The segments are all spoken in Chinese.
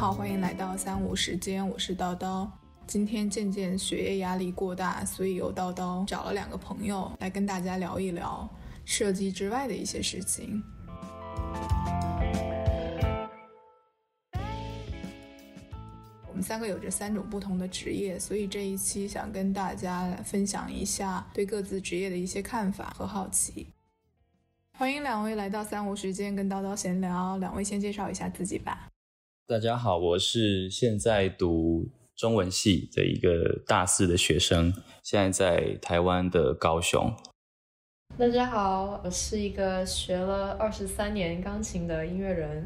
好，欢迎来到三五时间，我是叨叨。今天渐渐学业压力过大，所以由叨叨找了两个朋友来跟大家聊一聊设计之外的一些事情。我们三个有着三种不同的职业，所以这一期想跟大家分享一下对各自职业的一些看法和好奇。欢迎两位来到三五时间跟叨叨闲聊，两位先介绍一下自己吧。大家好，我是现在读中文系的一个大四的学生，现在在台湾的高雄。大家好，我是一个学了二十三年钢琴的音乐人。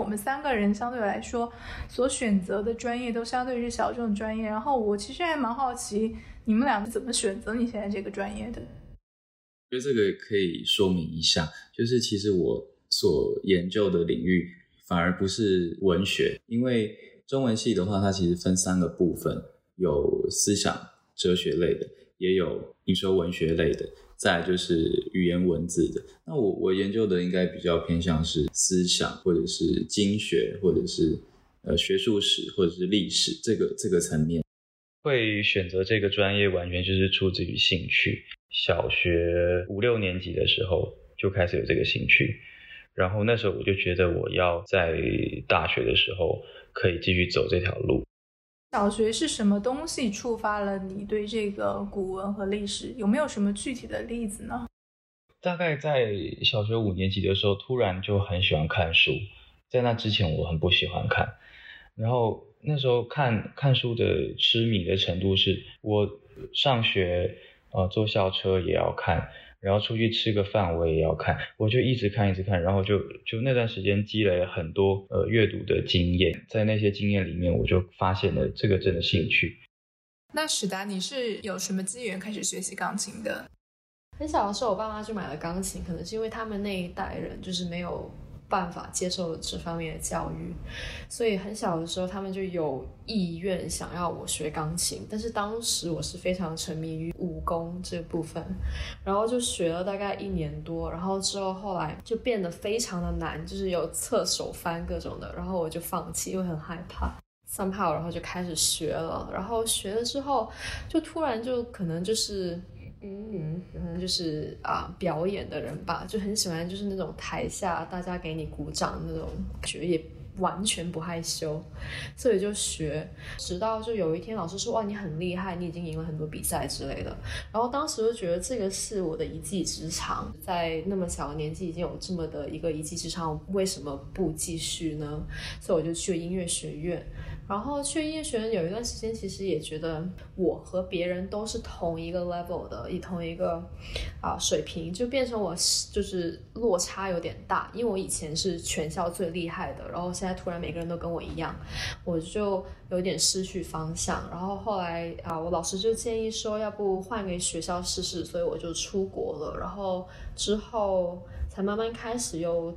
我们三个人相对来说所选择的专业都相对是小众专业，然后我其实还蛮好奇，你们俩是怎么选择你现在这个专业的？我觉得这个可以说明一下，就是其实我所研究的领域。反而不是文学，因为中文系的话，它其实分三个部分，有思想哲学类的，也有你说文学类的，再就是语言文字的。那我我研究的应该比较偏向是思想，或者是经学，或者是呃学术史，或者是历史这个这个层面。会选择这个专业，完全就是出自于兴趣。小学五六年级的时候就开始有这个兴趣。然后那时候我就觉得我要在大学的时候可以继续走这条路。小学是什么东西触发了你对这个古文和历史？有没有什么具体的例子呢？大概在小学五年级的时候，突然就很喜欢看书。在那之前我很不喜欢看。然后那时候看看书的痴迷的程度是，我上学呃坐校车也要看。然后出去吃个饭，我也要看，我就一直看，一直看，然后就就那段时间积累了很多呃阅读的经验，在那些经验里面，我就发现了这个真的兴趣。那史达，你是有什么机缘开始学习钢琴的？很小的时候，我爸妈就买了钢琴，可能是因为他们那一代人就是没有。办法接受这方面的教育，所以很小的时候他们就有意愿想要我学钢琴，但是当时我是非常沉迷于武功这部分，然后就学了大概一年多，然后之后后来就变得非常的难，就是有侧手翻各种的，然后我就放弃，因为很害怕。somehow，然后就开始学了，然后学了之后就突然就可能就是。嗯，可能就是啊，表演的人吧，就很喜欢，就是那种台下大家给你鼓掌那种感觉，也完全不害羞，所以就学，直到就有一天老师说，哇，你很厉害，你已经赢了很多比赛之类的，然后当时就觉得这个是我的一技之长，在那么小的年纪已经有这么的一个一技之长，为什么不继续呢？所以我就去了音乐学院。然后去音乐学院有一段时间，其实也觉得我和别人都是同一个 level 的，以同一个啊水平，就变成我就是落差有点大。因为我以前是全校最厉害的，然后现在突然每个人都跟我一样，我就有点失去方向。然后后来啊，我老师就建议说，要不换个学校试试，所以我就出国了。然后之后才慢慢开始又。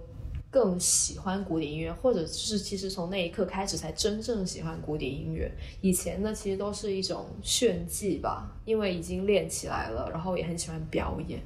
更喜欢古典音乐，或者是其实从那一刻开始才真正喜欢古典音乐。以前呢，其实都是一种炫技吧，因为已经练起来了，然后也很喜欢表演。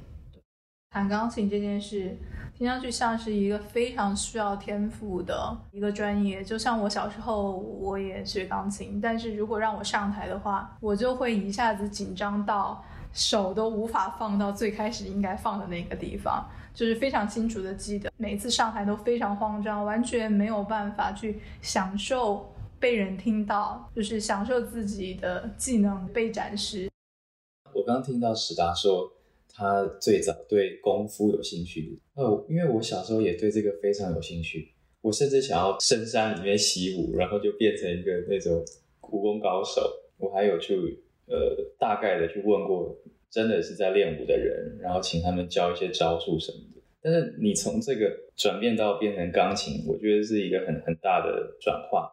弹钢琴这件事，听上去像是一个非常需要天赋的一个专业。就像我小时候我也学钢琴，但是如果让我上台的话，我就会一下子紧张到手都无法放到最开始应该放的那个地方。就是非常清楚的记得，每一次上台都非常慌张，完全没有办法去享受被人听到，就是享受自己的技能被展示。我刚听到史达说他最早对功夫有兴趣，哦，因为我小时候也对这个非常有兴趣，我甚至想要深山里面习武，然后就变成一个那种武功高手。我还有去呃大概的去问过。真的是在练舞的人，然后请他们教一些招数什么的。但是你从这个转变到变成钢琴，我觉得是一个很很大的转化。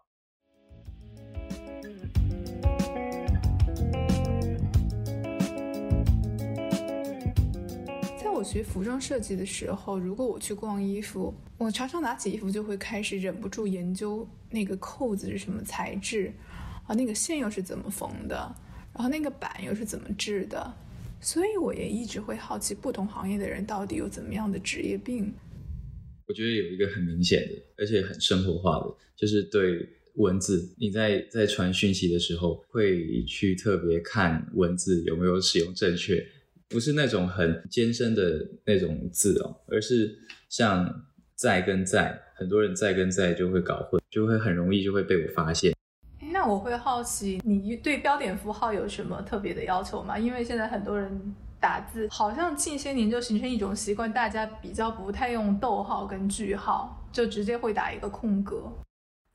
在我学服装设计的时候，如果我去逛衣服，我常常拿起衣服就会开始忍不住研究那个扣子是什么材质，啊，那个线又是怎么缝的，然后那个板又是怎么制的。所以我也一直会好奇，不同行业的人到底有怎么样的职业病。我觉得有一个很明显的，而且很生活化的，就是对文字，你在在传讯息的时候会去特别看文字有没有使用正确，不是那种很艰深的那种字哦，而是像在跟在，很多人在跟在就会搞混，就会很容易就会被我发现。那我会好奇，你对标点符号有什么特别的要求吗？因为现在很多人。打字好像近些年就形成一种习惯，大家比较不太用逗号跟句号，就直接会打一个空格。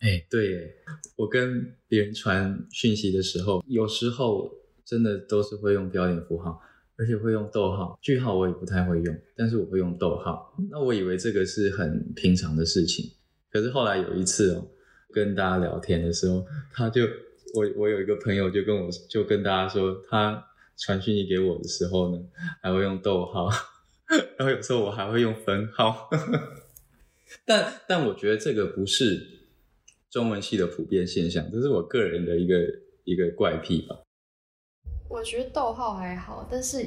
哎，对，我跟别人传讯息的时候，有时候真的都是会用标点符号，而且会用逗号，句号我也不太会用，但是我会用逗号。那我以为这个是很平常的事情，可是后来有一次哦，跟大家聊天的时候，他就我我有一个朋友就跟我就跟大家说他。传讯息给我的时候呢，还会用逗号，然后有时候我还会用分号，但但我觉得这个不是中文系的普遍现象，这是我个人的一个一个怪癖吧。我觉得逗号还好，但是。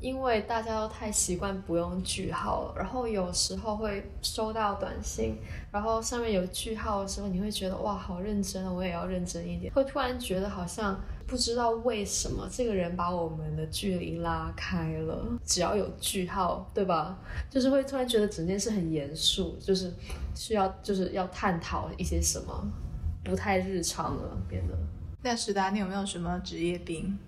因为大家都太习惯不用句号了，然后有时候会收到短信，然后上面有句号的时候，你会觉得哇，好认真啊，我也要认真一点。会突然觉得好像不知道为什么这个人把我们的距离拉开了。只要有句号，对吧？就是会突然觉得整件事很严肃，就是需要就是要探讨一些什么，不太日常了，变得。那石达，你有没有什么职业病？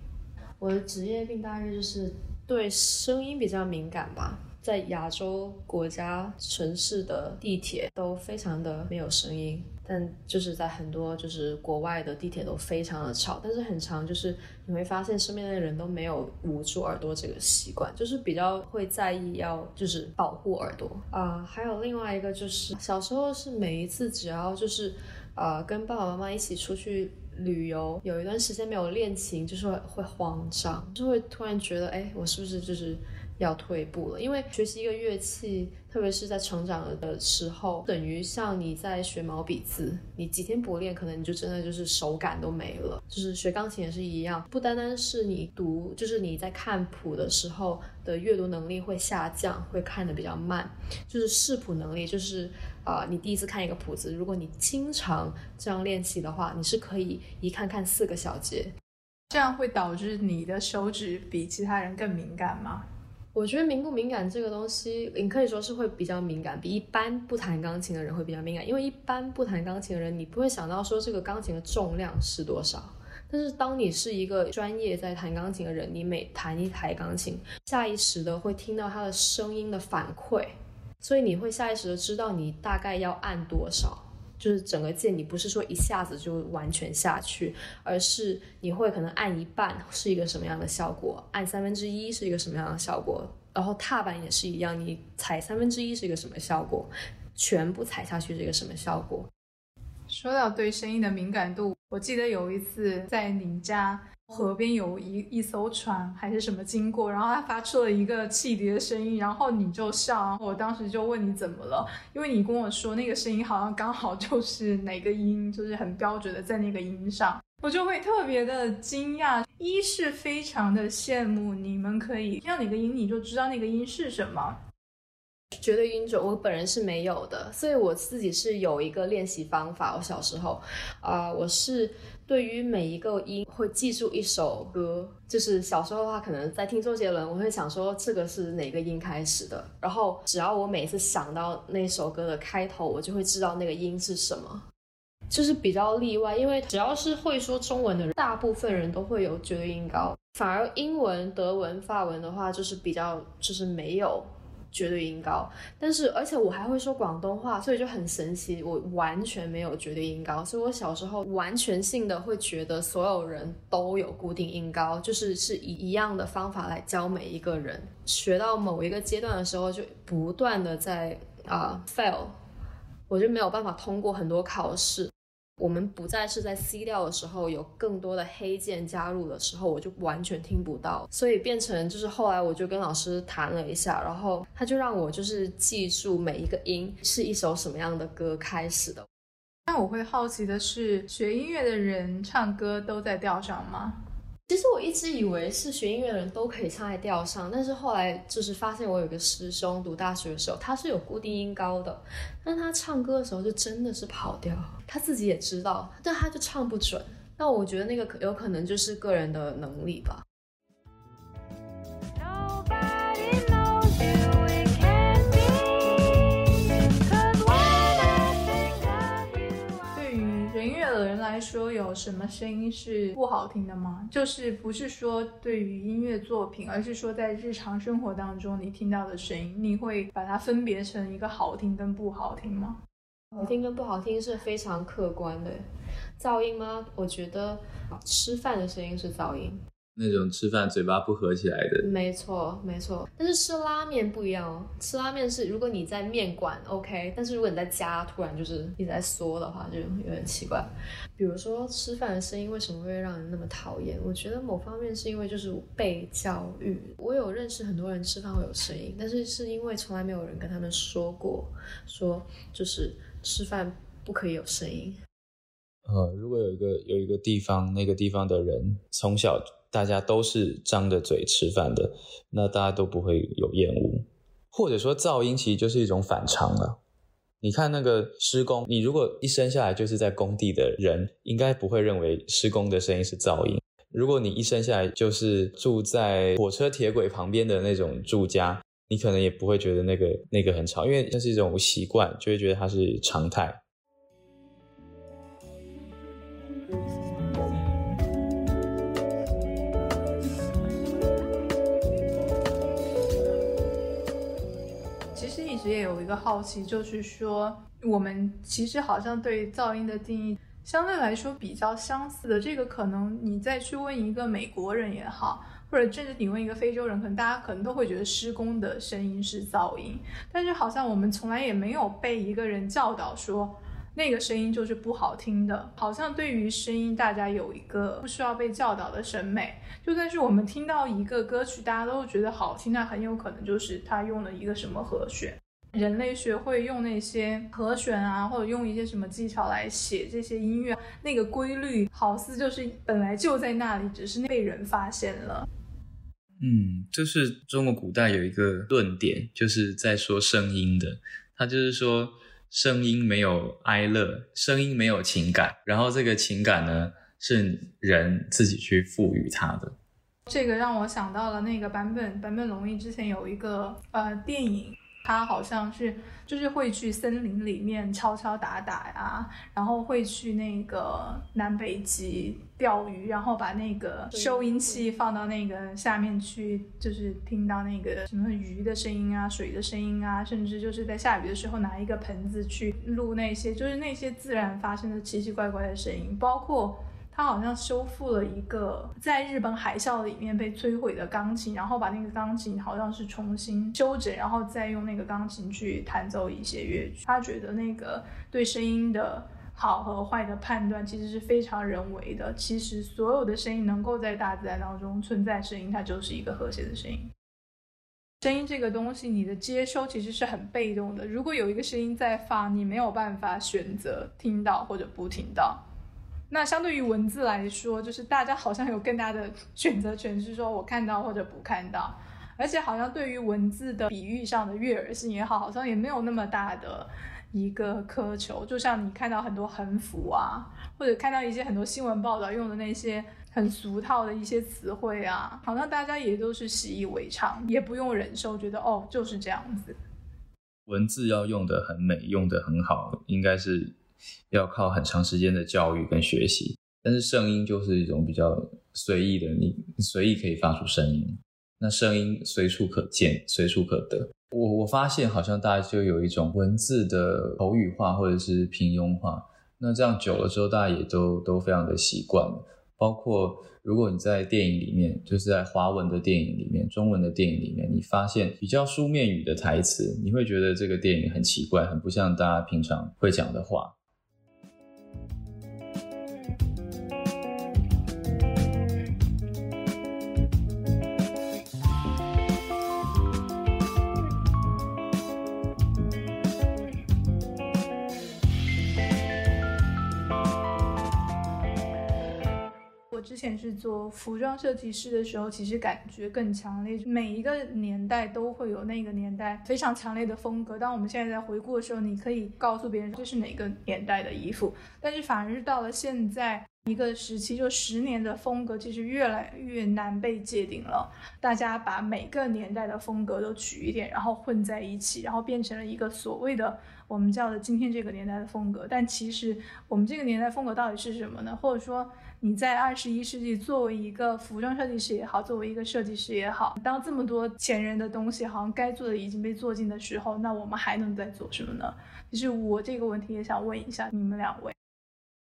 我的职业病大概就是。对声音比较敏感吧，在亚洲国家城市的地铁都非常的没有声音，但就是在很多就是国外的地铁都非常的吵，但是很长就是你会发现身边的人都没有捂住耳朵这个习惯，就是比较会在意要就是保护耳朵啊。还有另外一个就是小时候是每一次只要就是呃跟爸爸妈妈一起出去。旅游有一段时间没有练琴，就是会慌张，就会突然觉得，哎，我是不是就是要退步了？因为学习一个乐器，特别是在成长的时候，等于像你在学毛笔字，你几天不练，可能你就真的就是手感都没了。就是学钢琴也是一样，不单单是你读，就是你在看谱的时候的阅读能力会下降，会看得比较慢，就是视谱能力就是。啊，你第一次看一个谱子，如果你经常这样练习的话，你是可以一看看四个小节。这样会导致你的手指比其他人更敏感吗？我觉得敏不敏感这个东西，你可以说是会比较敏感，比一般不弹钢琴的人会比较敏感。因为一般不弹钢琴的人，你不会想到说这个钢琴的重量是多少。但是当你是一个专业在弹钢琴的人，你每弹一台钢琴，下意识的会听到它的声音的反馈。所以你会下意识的知道你大概要按多少，就是整个键你不是说一下子就完全下去，而是你会可能按一半是一个什么样的效果，按三分之一是一个什么样的效果，然后踏板也是一样，你踩三分之一是一个什么效果，全部踩下去是一个什么效果。说到对声音的敏感度，我记得有一次在你家。河边有一一艘船还是什么经过，然后它发出了一个汽笛的声音，然后你就笑，然后我当时就问你怎么了，因为你跟我说那个声音好像刚好就是哪个音，就是很标准的在那个音上，我就会特别的惊讶，一是非常的羡慕你们可以听到哪个音你就知道那个音是什么。绝对音准，我本人是没有的，所以我自己是有一个练习方法。我小时候，啊，我是对于每一个音会记住一首歌，就是小时候的话，可能在听周杰伦，我会想说这个是哪个音开始的，然后只要我每次想到那首歌的开头，我就会知道那个音是什么。就是比较例外，因为只要是会说中文的人，大部分人都会有绝对音高，反而英文、德文、法文的话，就是比较就是没有。绝对音高，但是而且我还会说广东话，所以就很神奇。我完全没有绝对音高，所以我小时候完全性的会觉得所有人都有固定音高，就是是以一样的方法来教每一个人。学到某一个阶段的时候，就不断的在啊 fail，我就没有办法通过很多考试。我们不再是在 C 调的时候，有更多的黑键加入的时候，我就完全听不到，所以变成就是后来我就跟老师谈了一下，然后他就让我就是记住每一个音是一首什么样的歌开始的。那我会好奇的是，学音乐的人唱歌都在调上吗？其实我一直以为是学音乐的人都可以唱在调上，但是后来就是发现我有个师兄读大学的时候，他是有固定音高的，但他唱歌的时候就真的是跑调，他自己也知道，但他就唱不准。那我觉得那个有可能就是个人的能力吧。的人来说有什么声音是不好听的吗？就是不是说对于音乐作品，而是说在日常生活当中你听到的声音，你会把它分别成一个好听跟不好听吗？好听跟不好听是非常客观的。噪音吗？我觉得吃饭的声音是噪音。那种吃饭嘴巴不合起来的，没错没错。但是吃拉面不一样哦，吃拉面是如果你在面馆 OK，但是如果你在家突然就是一直在缩的话，就有点奇怪。比如说吃饭的声音为什么会让人那么讨厌？我觉得某方面是因为就是被教育。我有认识很多人吃饭会有声音，但是是因为从来没有人跟他们说过，说就是吃饭不可以有声音。呃，如果有一个有一个地方，那个地方的人从小。大家都是张着嘴吃饭的，那大家都不会有厌恶，或者说噪音其实就是一种反常了。你看那个施工，你如果一生下来就是在工地的人，应该不会认为施工的声音是噪音。如果你一生下来就是住在火车铁轨旁边的那种住家，你可能也不会觉得那个那个很吵，因为那是一种习惯，就会觉得它是常态。也有一个好奇，就是说，我们其实好像对噪音的定义相对来说比较相似的。这个可能你再去问一个美国人也好，或者甚至你问一个非洲人，可能大家可能都会觉得施工的声音是噪音。但是好像我们从来也没有被一个人教导说。那个声音就是不好听的，好像对于声音，大家有一个不需要被教导的审美。就算是我们听到一个歌曲，大家都觉得好听，那很有可能就是他用了一个什么和弦。人类学会用那些和弦啊，或者用一些什么技巧来写这些音乐，那个规律好似就是本来就在那里，只是被人发现了。嗯，就是中国古代有一个论点，就是在说声音的，他就是说。声音没有哀乐，声音没有情感，然后这个情感呢是人自己去赋予它的。这个让我想到了那个版本，版本龙一之前有一个呃电影。他好像是就是会去森林里面敲敲打打呀，然后会去那个南北极钓鱼，然后把那个收音器放到那个下面去，就是听到那个什么鱼的声音啊、水的声音啊，甚至就是在下雨的时候拿一个盆子去录那些，就是那些自然发生的奇奇怪怪的声音，包括。他好像修复了一个在日本海啸里面被摧毁的钢琴，然后把那个钢琴好像是重新修整，然后再用那个钢琴去弹奏一些乐曲。他觉得那个对声音的好和坏的判断其实是非常人为的。其实所有的声音能够在大自然当中存在，声音它就是一个和谐的声音。声音这个东西，你的接收其实是很被动的。如果有一个声音在放，你没有办法选择听到或者不听到。那相对于文字来说，就是大家好像有更大的选择权，是说我看到或者不看到，而且好像对于文字的比喻上的悦耳性也好，好像也没有那么大的一个苛求。就像你看到很多横幅啊，或者看到一些很多新闻报道用的那些很俗套的一些词汇啊，好像大家也都是习以为常，也不用忍受，觉得哦就是这样子。文字要用的很美，用的很好，应该是。要靠很长时间的教育跟学习，但是声音就是一种比较随意的，你随意可以发出声音，那声音随处可见，随处可得。我我发现好像大家就有一种文字的口语化或者是平庸化，那这样久了之后，大家也都都非常的习惯了。包括如果你在电影里面，就是在华文的电影里面、中文的电影里面，你发现比较书面语的台词，你会觉得这个电影很奇怪，很不像大家平常会讲的话。Bye. 前是做服装设计师的时候，其实感觉更强烈。每一个年代都会有那个年代非常强烈的风格。当我们现在在回顾的时候，你可以告诉别人这是哪个年代的衣服，但是反而是到了现在。一个时期就十年的风格，其实越来越难被界定了。大家把每个年代的风格都取一点，然后混在一起，然后变成了一个所谓的我们叫的今天这个年代的风格。但其实我们这个年代风格到底是什么呢？或者说你在二十一世纪作为一个服装设计师也好，作为一个设计师也好，当这么多前人的东西好像该做的已经被做尽的时候，那我们还能再做什么呢？其实我这个问题也想问一下你们两位。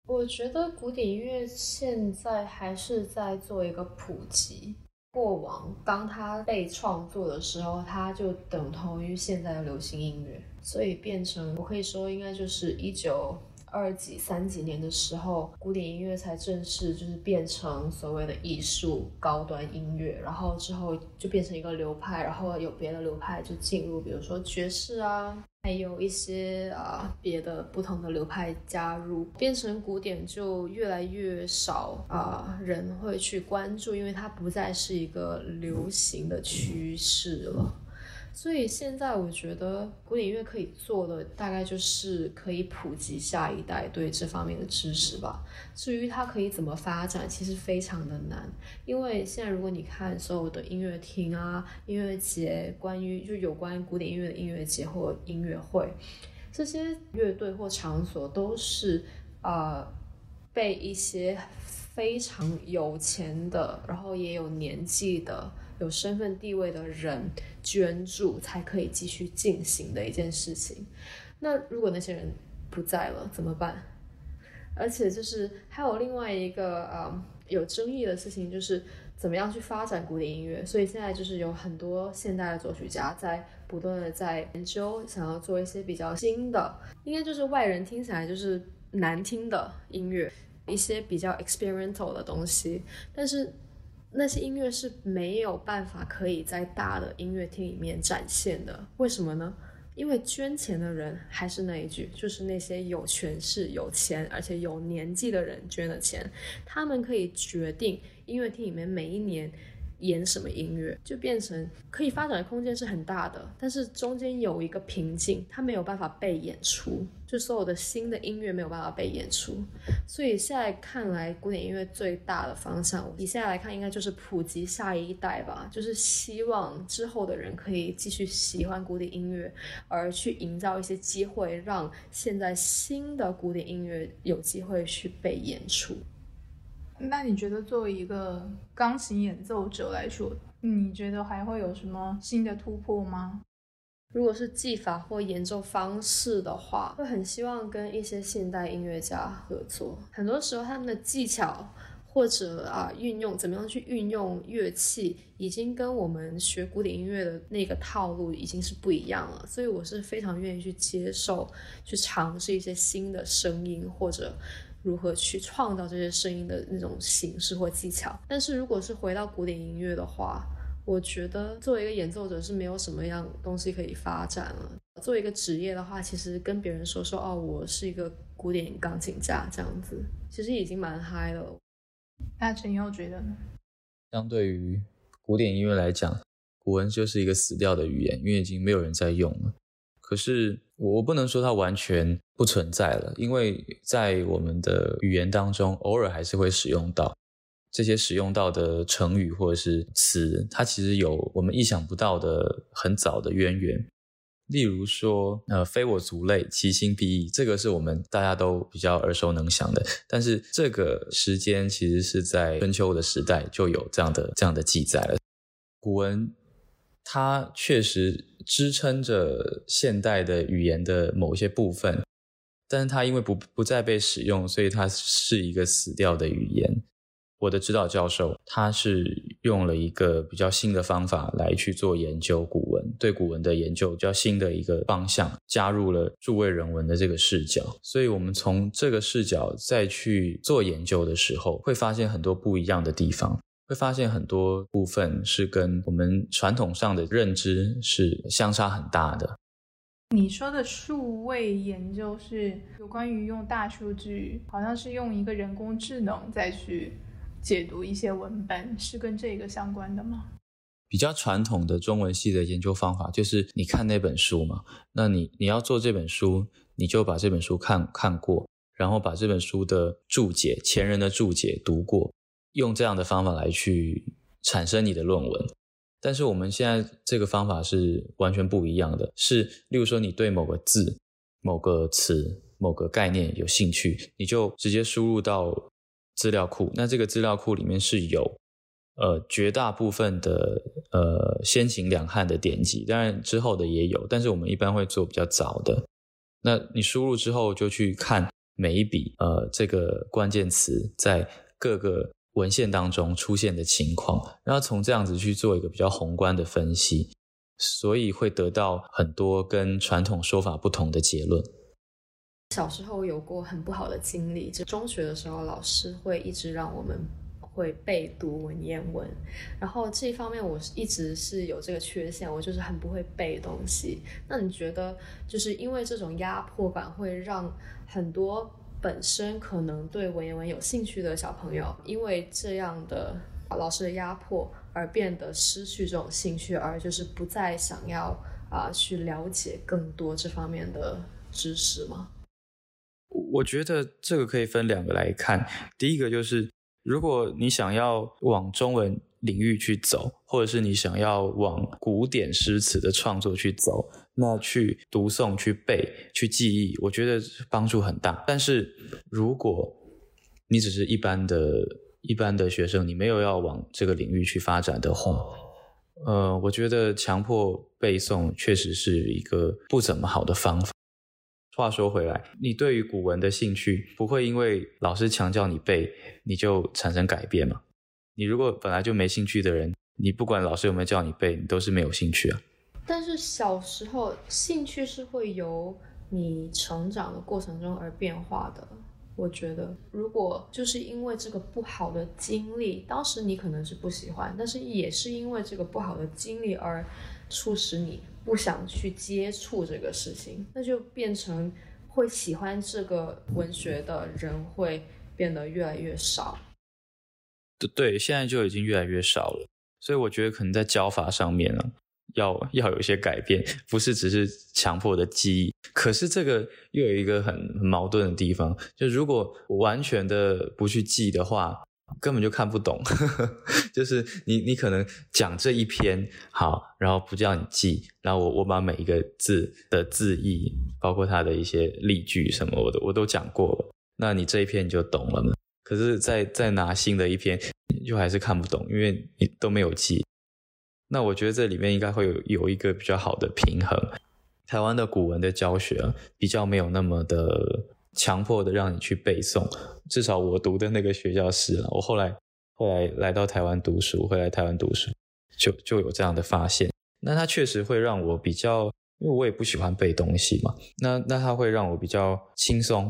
我觉得古典音乐现在还是在做一个普及。过往当它被创作的时候，它就等同于现在的流行音乐，所以变成我可以说应该就是一九二几三几年的时候，古典音乐才正式就是变成所谓的艺术高端音乐，然后之后就变成一个流派，然后有别的流派就进入，比如说爵士啊。还有一些啊别的不同的流派加入，变成古典就越来越少啊人会去关注，因为它不再是一个流行的趋势了。所以现在我觉得古典音乐可以做的大概就是可以普及下一代对这方面的知识吧。至于它可以怎么发展，其实非常的难，因为现在如果你看所有的音乐厅啊、音乐节，关于就有关古典音乐的音乐节或音乐会，这些乐队或场所都是呃被一些非常有钱的，然后也有年纪的。有身份地位的人捐助才可以继续进行的一件事情。那如果那些人不在了怎么办？而且就是还有另外一个呃有争议的事情，就是怎么样去发展古典音乐。所以现在就是有很多现代的作曲家在不断的在研究，想要做一些比较新的，应该就是外人听起来就是难听的音乐，一些比较 experimental 的东西，但是。那些音乐是没有办法可以在大的音乐厅里面展现的，为什么呢？因为捐钱的人还是那一句，就是那些有权势、有钱而且有年纪的人捐的钱，他们可以决定音乐厅里面每一年。演什么音乐就变成可以发展的空间是很大的，但是中间有一个瓶颈，它没有办法被演出，就所有的新的音乐没有办法被演出。所以现在看来，古典音乐最大的方向，以现在来看，应该就是普及下一代吧，就是希望之后的人可以继续喜欢古典音乐，而去营造一些机会，让现在新的古典音乐有机会去被演出。那你觉得作为一个钢琴演奏者来说，你觉得还会有什么新的突破吗？如果是技法或演奏方式的话，会很希望跟一些现代音乐家合作。很多时候他们的技巧或者啊运用怎么样去运用乐器，已经跟我们学古典音乐的那个套路已经是不一样了。所以我是非常愿意去接受，去尝试一些新的声音或者。如何去创造这些声音的那种形式或技巧？但是如果是回到古典音乐的话，我觉得作为一个演奏者是没有什么样东西可以发展了。作为一个职业的话，其实跟别人说说哦，我是一个古典钢琴家这样子，其实已经蛮嗨了。那陈佑觉得呢？相对于古典音乐来讲，古文就是一个死掉的语言，因为已经没有人在用了。可是我不能说它完全不存在了，因为在我们的语言当中，偶尔还是会使用到这些使用到的成语或者是词，它其实有我们意想不到的很早的渊源。例如说，呃，非我族类，其心必异，这个是我们大家都比较耳熟能详的。但是这个时间其实是在春秋的时代就有这样的这样的记载了，古文。它确实支撑着现代的语言的某些部分，但是它因为不不再被使用，所以它是一个死掉的语言。我的指导教授他是用了一个比较新的方法来去做研究古文，对古文的研究比较新的一个方向，加入了诸位人文的这个视角。所以，我们从这个视角再去做研究的时候，会发现很多不一样的地方。会发现很多部分是跟我们传统上的认知是相差很大的。你说的数位研究是有关于用大数据，好像是用一个人工智能再去解读一些文本，是跟这个相关的吗？比较传统的中文系的研究方法就是你看那本书嘛，那你你要做这本书，你就把这本书看看过，然后把这本书的注解、前人的注解读过，用这样的方法来去产生你的论文。但是我们现在这个方法是完全不一样的，是例如说你对某个字、某个词、某个概念有兴趣，你就直接输入到资料库，那这个资料库里面是有。呃，绝大部分的呃先秦两汉的典籍，当然之后的也有，但是我们一般会做比较早的。那你输入之后，就去看每一笔呃这个关键词在各个文献当中出现的情况，然后从这样子去做一个比较宏观的分析，所以会得到很多跟传统说法不同的结论。小时候有过很不好的经历，就中学的时候，老师会一直让我们。会背读文言文，然后这一方面我一直是有这个缺陷，我就是很不会背东西。那你觉得，就是因为这种压迫感，会让很多本身可能对文言文有兴趣的小朋友，因为这样的老师的压迫而变得失去这种兴趣，而就是不再想要啊去了解更多这方面的知识吗？我觉得这个可以分两个来看，第一个就是。如果你想要往中文领域去走，或者是你想要往古典诗词的创作去走，那去读诵、去背、去记忆，我觉得帮助很大。但是如果你只是一般的、一般的学生，你没有要往这个领域去发展的话，呃，我觉得强迫背诵确实是一个不怎么好的方法。话说回来，你对于古文的兴趣不会因为老师强叫你背，你就产生改变吗？你如果本来就没兴趣的人，你不管老师有没有叫你背，你都是没有兴趣啊。但是小时候兴趣是会由你成长的过程中而变化的。我觉得，如果就是因为这个不好的经历，当时你可能是不喜欢，但是也是因为这个不好的经历而促使你。不想去接触这个事情，那就变成会喜欢这个文学的人会变得越来越少。对对，现在就已经越来越少了。所以我觉得可能在教法上面呢，要要有一些改变，不是只是强迫的记忆。可是这个又有一个很矛盾的地方，就如果完全的不去记的话。根本就看不懂，就是你你可能讲这一篇好，然后不叫你记，然后我我把每一个字的字义，包括它的一些例句什么，我都我都讲过了，那你这一篇你就懂了嘛？可是再再拿新的一篇，就还是看不懂，因为你都没有记。那我觉得这里面应该会有有一个比较好的平衡。台湾的古文的教学比较没有那么的。强迫的让你去背诵，至少我读的那个学校是了。我后来后来来到台湾读书，回来台湾读书，就就有这样的发现。那它确实会让我比较，因为我也不喜欢背东西嘛。那那它会让我比较轻松。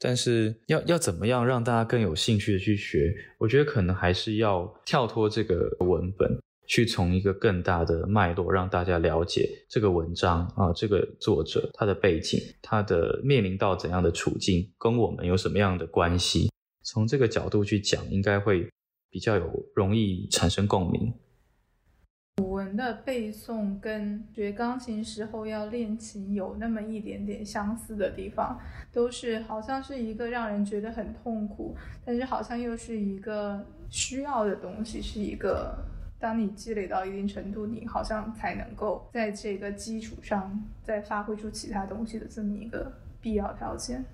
但是要要怎么样让大家更有兴趣的去学？我觉得可能还是要跳脱这个文本。去从一个更大的脉络，让大家了解这个文章啊，这个作者他的背景，他的面临到怎样的处境，跟我们有什么样的关系？从这个角度去讲，应该会比较有容易产生共鸣。古文的背诵跟学钢琴时候要练琴有那么一点点相似的地方，都是好像是一个让人觉得很痛苦，但是好像又是一个需要的东西，是一个。当你积累到一定程度，你好像才能够在这个基础上再发挥出其他东西的这么一个必要条件。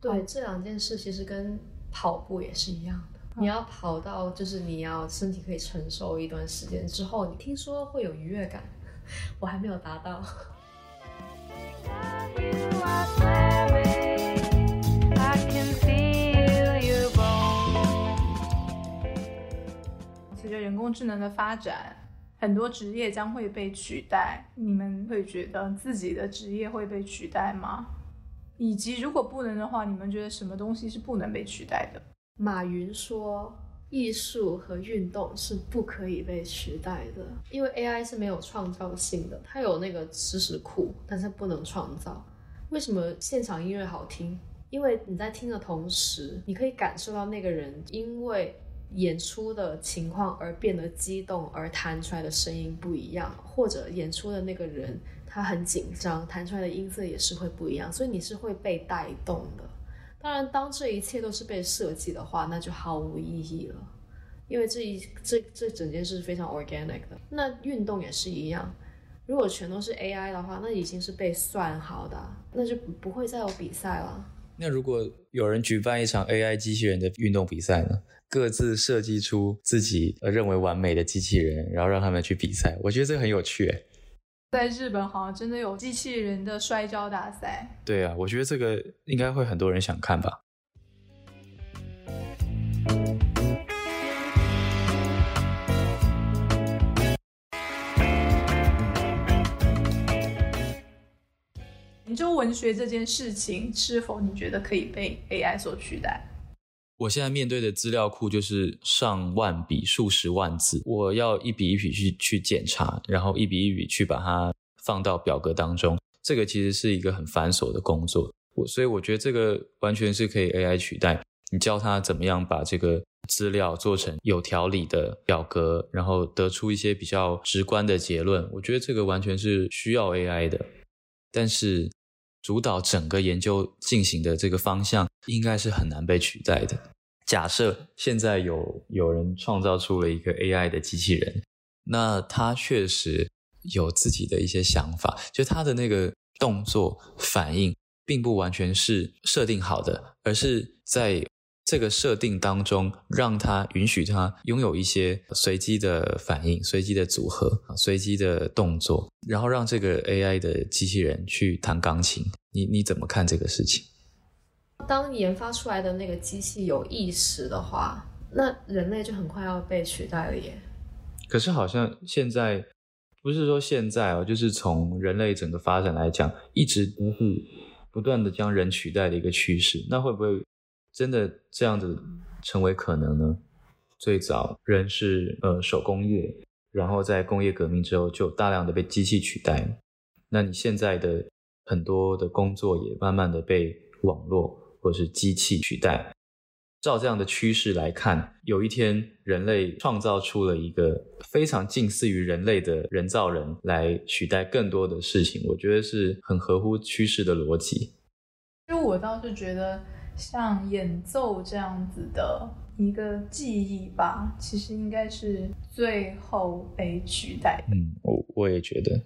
对，这两件事其实跟跑步也是一样的。你要跑到，就是你要身体可以承受一段时间之后，你听说会有愉悦感，我还没有达到。着人工智能的发展，很多职业将会被取代。你们会觉得自己的职业会被取代吗？以及如果不能的话，你们觉得什么东西是不能被取代的？马云说，艺术和运动是不可以被取代的，因为 AI 是没有创造性的，它有那个知识库，但是不能创造。为什么现场音乐好听？因为你在听的同时，你可以感受到那个人因为。演出的情况而变得激动，而弹出来的声音不一样，或者演出的那个人他很紧张，弹出来的音色也是会不一样，所以你是会被带动的。当然，当这一切都是被设计的话，那就毫无意义了，因为这一这这整件事非常 organic 的。那运动也是一样，如果全都是 AI 的话，那已经是被算好的，那就不会再有比赛了。那如果有人举办一场 AI 机器人的运动比赛呢？各自设计出自己认为完美的机器人，然后让他们去比赛，我觉得这个很有趣。在日本好像真的有机器人的摔跤大赛。对啊，我觉得这个应该会很多人想看吧。研究文学这件事情，是否你觉得可以被 AI 所取代？我现在面对的资料库就是上万笔、数十万字，我要一笔一笔去去检查，然后一笔一笔去把它放到表格当中。这个其实是一个很繁琐的工作，我所以我觉得这个完全是可以 AI 取代。你教他怎么样把这个资料做成有条理的表格，然后得出一些比较直观的结论，我觉得这个完全是需要 AI 的。但是。主导整个研究进行的这个方向，应该是很难被取代的。假设现在有有人创造出了一个 AI 的机器人，那他确实有自己的一些想法，就他的那个动作反应，并不完全是设定好的，而是在。这个设定当中，让它允许它拥有一些随机的反应、随机的组合、随机的动作，然后让这个 AI 的机器人去弹钢琴。你你怎么看这个事情？当研发出来的那个机器有意识的话，那人类就很快要被取代了耶。可是好像现在不是说现在哦，就是从人类整个发展来讲，一直都是不断的将人取代的一个趋势。那会不会？真的这样子成为可能呢？最早人是呃手工业，然后在工业革命之后就大量的被机器取代。那你现在的很多的工作也慢慢的被网络或是机器取代。照这样的趋势来看，有一天人类创造出了一个非常近似于人类的人造人来取代更多的事情，我觉得是很合乎趋势的逻辑。就我倒是觉得。像演奏这样子的一个记忆吧，其实应该是最后被取代。嗯，我我也觉得，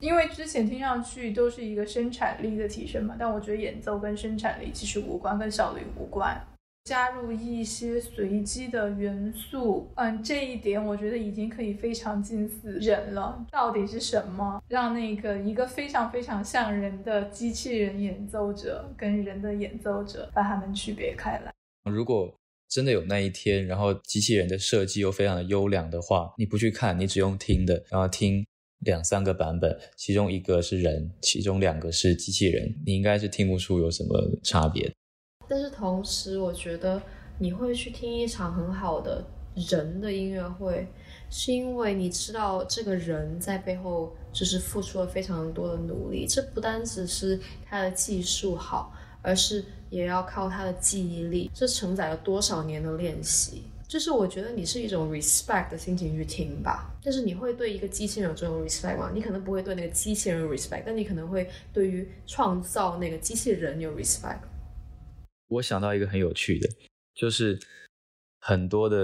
因为之前听上去都是一个生产力的提升嘛，但我觉得演奏跟生产力其实无关，跟效率无关。加入一些随机的元素，嗯，这一点我觉得已经可以非常近似人了。到底是什么让那个一个非常非常像人的机器人演奏者跟人的演奏者把他们区别开来？如果真的有那一天，然后机器人的设计又非常的优良的话，你不去看，你只用听的，然后听两三个版本，其中一个是人，其中两个是机器人，你应该是听不出有什么差别。但是同时，我觉得你会去听一场很好的人的音乐会，是因为你知道这个人在背后就是付出了非常多的努力。这不单只是他的技术好，而是也要靠他的记忆力。这承载了多少年的练习？就是我觉得你是一种 respect 的心情去听吧。但是你会对一个机器人有这种 respect 吗？你可能不会对那个机器人 respect，但你可能会对于创造那个机器人有 respect。我想到一个很有趣的，就是很多的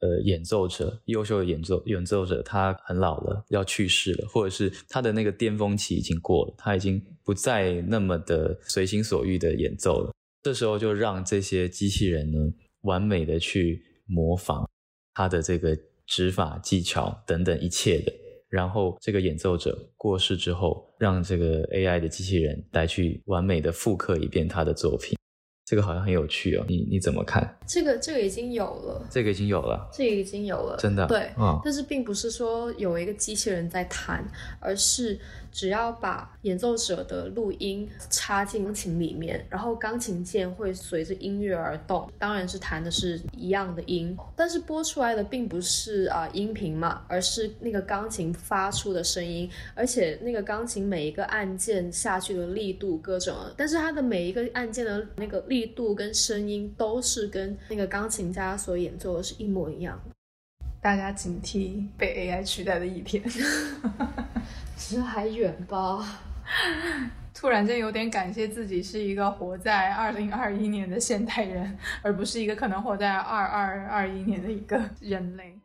呃演奏者，优秀的演奏演奏者，他很老了，要去世了，或者是他的那个巅峰期已经过了，他已经不再那么的随心所欲的演奏了。这时候就让这些机器人呢，完美的去模仿他的这个指法技巧等等一切的，然后这个演奏者过世之后，让这个 AI 的机器人来去完美的复刻一遍他的作品。这个好像很有趣哦，你你怎么看？这个这个已经有了，这个已经有了，这个已经有了，真的对，嗯，但是并不是说有一个机器人在弹，而是。只要把演奏者的录音插进钢琴里面，然后钢琴键会随着音乐而动，当然是弹的是一样的音，但是播出来的并不是啊音频嘛，而是那个钢琴发出的声音，而且那个钢琴每一个按键下去的力度各种，但是它的每一个按键的那个力。力度跟声音都是跟那个钢琴家所演奏的是一模一样的。大家警惕被 AI 取代的一天。其实还远吧。突然间有点感谢自己是一个活在二零二一年的现代人，而不是一个可能活在二二二一年的一个人类。